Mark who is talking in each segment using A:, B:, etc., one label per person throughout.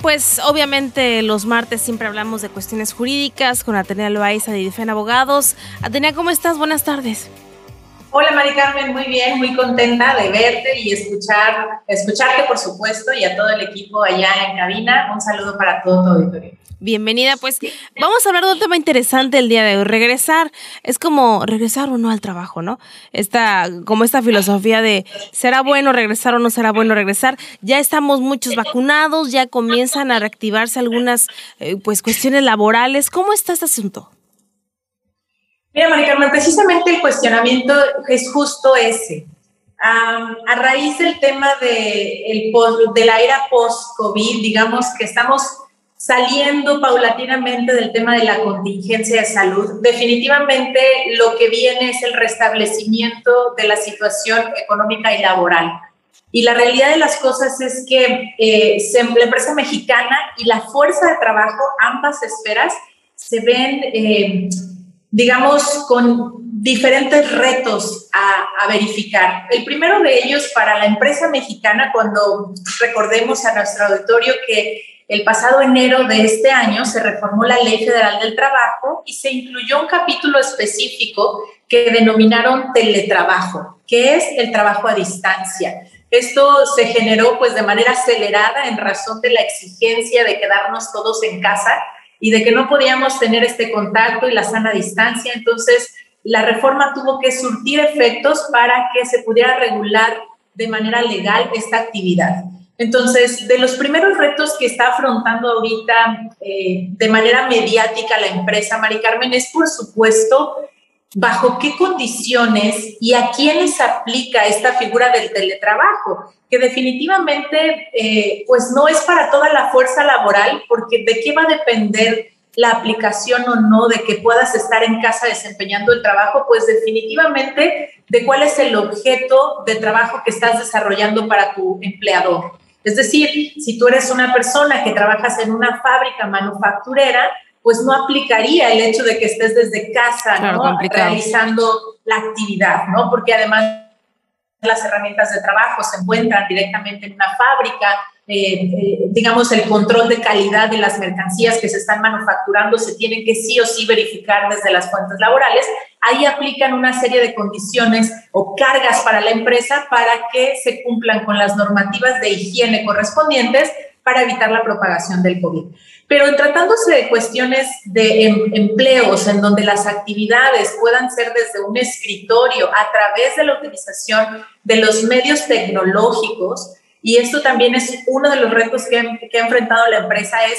A: Pues obviamente los martes siempre hablamos de cuestiones jurídicas con Atenea Loaiza de Difen Abogados. Atenea, ¿cómo estás? Buenas tardes.
B: Hola Mari Carmen, muy bien, muy contenta de verte y escuchar, escucharte por supuesto y a todo el equipo allá en cabina. Un saludo para todo tu auditorio.
A: Bienvenida, pues vamos a hablar de un tema interesante el día de hoy. Regresar es como regresar o no al trabajo, ¿no? Esta, como esta filosofía de será bueno regresar o no será bueno regresar. Ya estamos muchos vacunados, ya comienzan a reactivarse algunas eh, pues cuestiones laborales. ¿Cómo está este asunto?
B: Mira, María Carmen, precisamente el cuestionamiento es justo ese. a raíz del tema de, el, de la era post-COVID, digamos que estamos saliendo paulatinamente del tema de la contingencia de salud, definitivamente lo que viene es el restablecimiento de la situación económica y laboral. Y la realidad de las cosas es que eh, la empresa mexicana y la fuerza de trabajo, ambas esferas, se ven, eh, digamos, con diferentes retos a, verificar. El primero de ellos para la empresa mexicana, cuando recordemos a nuestro auditorio que el pasado enero de este año se reformó la Ley Federal del Trabajo y se incluyó un capítulo específico que denominaron teletrabajo, que es el trabajo a distancia. Esto se generó pues de manera acelerada en razón de la exigencia de quedarnos todos en casa y de que no podíamos tener este contacto y la sana distancia. Entonces, la reforma tuvo que surtir efectos para que se pudiera regular de manera legal esta actividad. Entonces, de los primeros retos que está afrontando ahorita eh, de manera mediática la empresa, Mari Carmen, es por supuesto bajo qué condiciones y a quiénes aplica esta figura del teletrabajo, que definitivamente eh, pues no es para toda la fuerza laboral, porque de qué va a depender la aplicación o no de que puedas estar en casa desempeñando el trabajo, pues definitivamente de cuál es el objeto de trabajo que estás desarrollando para tu empleador. Es decir, si tú eres una persona que trabajas en una fábrica manufacturera, pues no aplicaría el hecho de que estés desde casa realizando la actividad, ¿no? Porque además las herramientas de trabajo se encuentran directamente en una fábrica, eh, eh, digamos, el control de calidad de las mercancías que se están manufacturando se tienen que sí o sí verificar desde las fuentes laborales. Ahí aplican una serie de condiciones o cargas para la empresa para que se cumplan con las normativas de higiene correspondientes para evitar la propagación del COVID. Pero en tratándose de cuestiones de em, empleos en donde las actividades puedan ser desde un escritorio a través de la utilización de los medios tecnológicos, y esto también es uno de los retos que, que ha enfrentado la empresa, es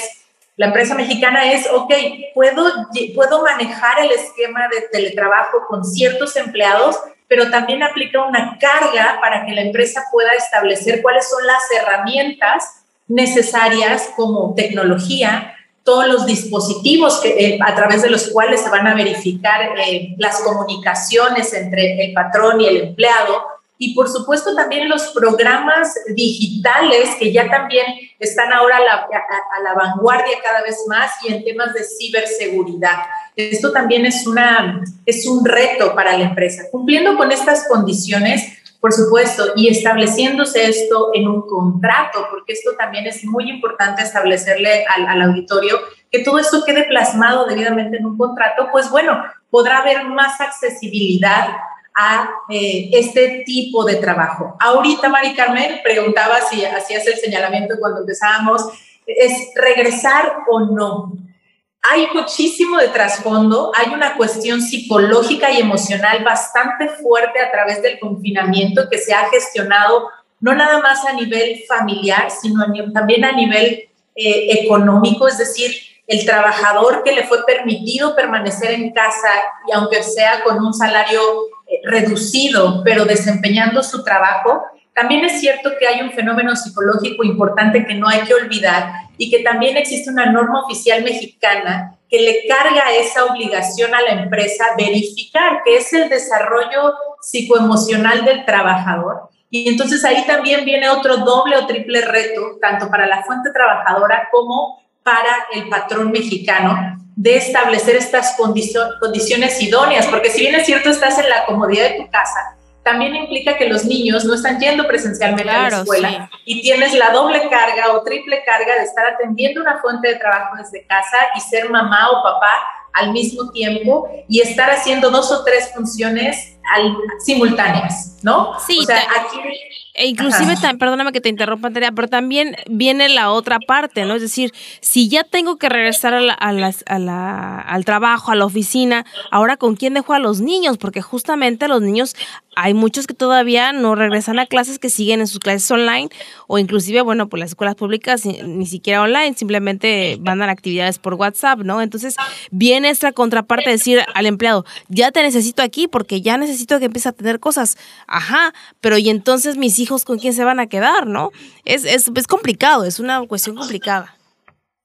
B: la empresa mexicana es, ok, puedo, puedo manejar el esquema de teletrabajo con ciertos empleados, pero también aplica una carga para que la empresa pueda establecer cuáles son las herramientas necesarias como tecnología, todos los dispositivos que, eh, a través de los cuales se van a verificar eh, las comunicaciones entre el patrón y el empleado, y por supuesto también los programas digitales que ya también están ahora a la, a, la, vanguardia cada vez más y en temas de ciberseguridad. Esto también es, una, es un reto para la empresa. Cumpliendo con estas condiciones, por supuesto, y estableciéndose esto en un contrato, porque esto también es muy importante establecerle al, al auditorio, que todo esto quede plasmado debidamente en un contrato, pues bueno, podrá haber más accesibilidad a eh, este tipo de trabajo. Ahorita, Mari Carmen, preguntaba si hacías el señalamiento cuando empezábamos, ¿es regresar o no? Hay muchísimo de trasfondo, hay una cuestión psicológica y emocional bastante fuerte a través del confinamiento que se ha gestionado no nada más a nivel familiar, sino también a nivel eh, económico, es decir, el trabajador que le fue permitido permanecer en casa y aunque sea con un salario reducido, pero desempeñando su trabajo, también es cierto que hay un fenómeno psicológico importante que no hay que olvidar y que también existe una norma oficial mexicana que le carga esa obligación a la empresa verificar que es el desarrollo psicoemocional del trabajador. Y entonces ahí también viene otro doble o triple reto, tanto para la fuente trabajadora como para el patrón mexicano, de establecer estas condiciones idóneas, porque si bien es cierto, estás en la comodidad de tu casa, también implica que los niños no están yendo presencialmente a la escuela y tienes la doble carga o triple carga de estar atendiendo una fuente de trabajo desde casa y ser mamá o papá al mismo tiempo y estar haciendo dos o tres funciones simultáneas, ¿no?
A: Sí, o sea, aquí e inclusive, perdóname que te interrumpa, Andrea, pero también viene la otra parte, ¿no? Es decir, si ya tengo que regresar a la, al trabajo, a la oficina, ahora con quién dejo a los niños, porque justamente los niños, hay muchos que todavía no regresan a clases, que siguen en sus clases online, o inclusive, bueno, por las escuelas públicas ni siquiera online, simplemente van a actividades por WhatsApp, ¿no? Entonces, viene esta contraparte de decir al empleado, ya te necesito aquí porque ya necesito que empieces a tener cosas. Ajá, pero y entonces mis hijos con quién se van a quedar, ¿no? Es, es, es complicado, es una cuestión complicada.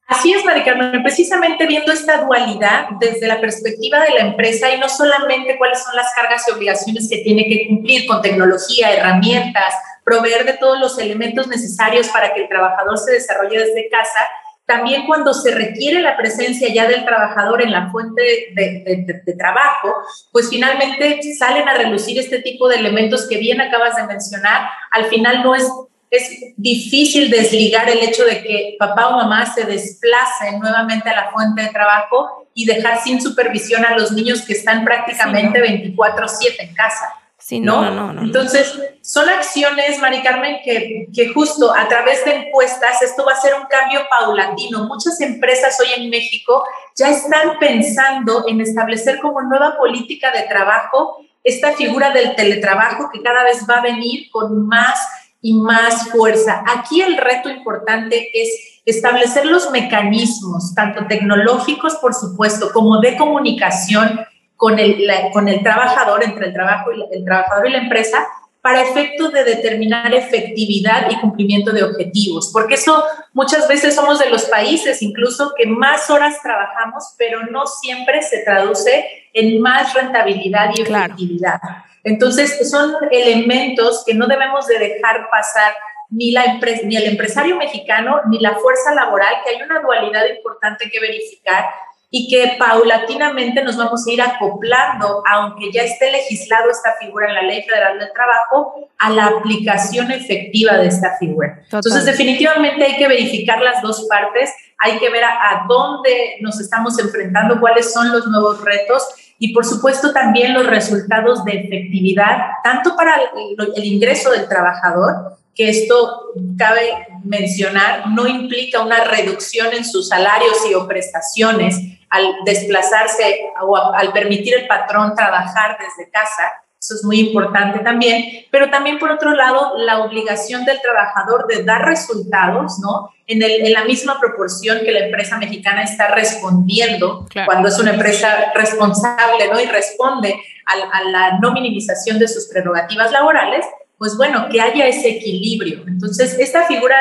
B: Así es, Maricarmen, precisamente viendo esta dualidad desde la perspectiva de la empresa y no solamente cuáles son las cargas y obligaciones que tiene que cumplir con tecnología, herramientas, proveer de todos los elementos necesarios para que el trabajador se desarrolle desde casa, también cuando se requiere la presencia ya del trabajador en la fuente de, trabajo, pues finalmente salen a relucir este tipo de elementos que bien acabas de mencionar. Al final no es, es difícil desligar el hecho de que papá o mamá se desplacen nuevamente a la fuente de trabajo y dejar sin supervisión a los niños que están prácticamente 24/7 en casa. Sí, no, no, no, Entonces, son acciones, Mari Carmen, que, justo a través de encuestas esto va a ser un cambio paulatino. Muchas empresas hoy en México ya están pensando en establecer como nueva política de trabajo esta figura del teletrabajo que cada vez va a venir con más y más fuerza. Aquí el reto importante es establecer los mecanismos, tanto tecnológicos, por supuesto, como de comunicación con el, con el trabajador, entre el, trabajo el trabajador y la empresa, para efectos de determinar efectividad y cumplimiento de objetivos, porque eso muchas veces somos de los países incluso que más horas trabajamos, pero no siempre se traduce en más rentabilidad y efectividad. Entonces, son elementos que no debemos de dejar pasar ni, la ni el empresario mexicano ni la fuerza laboral, que hay una dualidad importante que verificar y que paulatinamente nos vamos a ir acoplando, aunque ya esté legislado esta figura en la Ley Federal del Trabajo, a la aplicación efectiva de esta figura. Entonces, definitivamente hay que verificar las dos partes, hay que ver a, dónde nos estamos enfrentando, cuáles son los nuevos retos y, por supuesto, también los resultados de efectividad, tanto para el ingreso del trabajador, que esto cabe mencionar, no implica una reducción en sus salarios y o prestaciones, al desplazarse o al permitir el patrón trabajar desde casa. Eso es muy importante también. Pero también, por otro lado, la obligación del trabajador de dar resultados, ¿no? En, el, en la misma proporción que la empresa mexicana está respondiendo cuando es una empresa responsable, ¿no? Y responde a, a la no minimización de sus prerrogativas laborales, pues bueno, que haya ese equilibrio. Entonces, esta figura,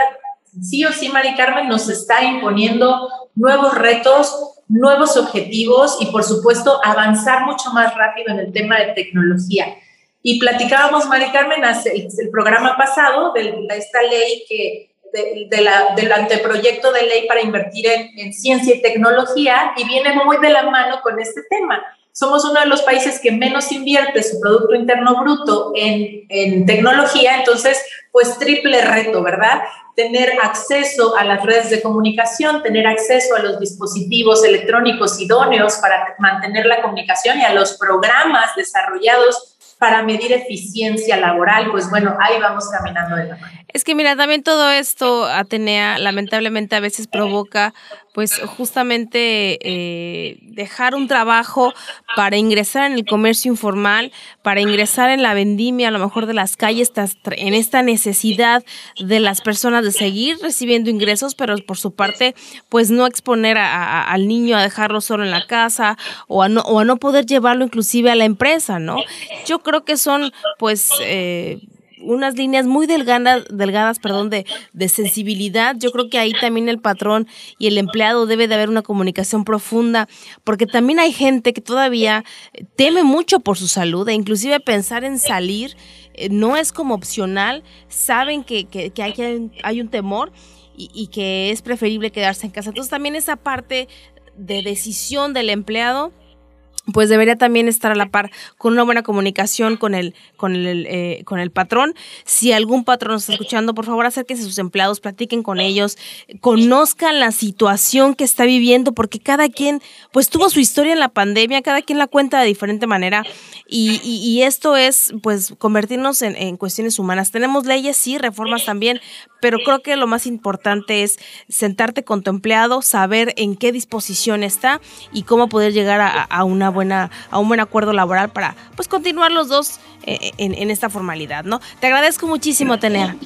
B: sí o sí, Mari Carmen, nos está imponiendo nuevos retos, nuevos objetivos y, por supuesto, avanzar mucho más rápido en el tema de tecnología. Y platicábamos, Mari Carmen, hace el, programa pasado de, esta ley que de, la, del anteproyecto de ley para invertir en, ciencia y tecnología y viene muy de la mano con este tema. Somos uno de los países que menos invierte su Producto Interno Bruto en, en tecnología, entonces, pues triple reto, ¿verdad? tener acceso a las redes de comunicación, tener acceso a los dispositivos electrónicos idóneos para mantener la comunicación y a los programas desarrollados para medir eficiencia laboral, pues bueno, ahí vamos caminando de la mano.
A: Es que mira, también todo esto, Atenea, lamentablemente a veces provoca, pues justamente eh, dejar un trabajo para ingresar en el comercio informal, para ingresar en la vendimia, a lo mejor de las calles, en esta necesidad de las personas de seguir recibiendo ingresos, pero por su parte, pues no exponer al niño a dejarlo solo en la casa o a no, o a no poder llevarlo inclusive a la empresa, ¿no? Yo creo que son, pues, eh, unas líneas muy delgadas, delgadas perdón, de, de sensibilidad. Yo creo que ahí también el patrón y el empleado debe de haber una comunicación profunda, porque también hay gente que todavía teme mucho por su salud e inclusive pensar en salir eh, no es como opcional, saben que, que, que hay, hay un temor y, y, que es preferible quedarse en casa. Entonces también esa parte de decisión del empleado pues debería también estar a la par con una buena comunicación con el, con el, eh, con el patrón. Si algún patrón nos está escuchando, por favor acérquense a sus empleados, platiquen con ellos, conozcan la situación que está viviendo, porque cada quien pues tuvo su historia en la pandemia, cada quien la cuenta de diferente manera y, y, y esto es pues convertirnos en, en cuestiones humanas. Tenemos leyes, sí, reformas también, pero creo que lo más importante es sentarte con tu empleado, saber en qué disposición está y cómo poder llegar a, a una buena, a un buen acuerdo laboral para pues continuar los dos eh, en, en, esta formalidad, ¿no? Te agradezco muchísimo, Tenea.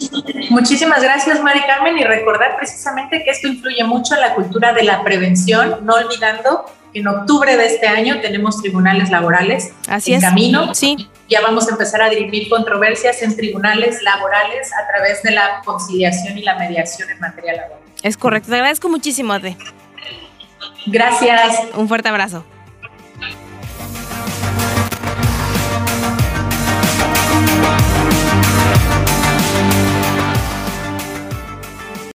B: Muchísimas gracias, Mari Carmen, y recordar precisamente que esto influye mucho en la cultura de la prevención, no olvidando que en octubre de este año tenemos tribunales laborales
A: Así
B: en
A: es.
B: camino.
A: Sí.
B: Ya vamos a empezar a dirimir controversias en tribunales laborales a través de la conciliación y la mediación en materia laboral.
A: Es correcto. Te agradezco muchísimo, Ade.
B: Gracias.
A: Un fuerte abrazo.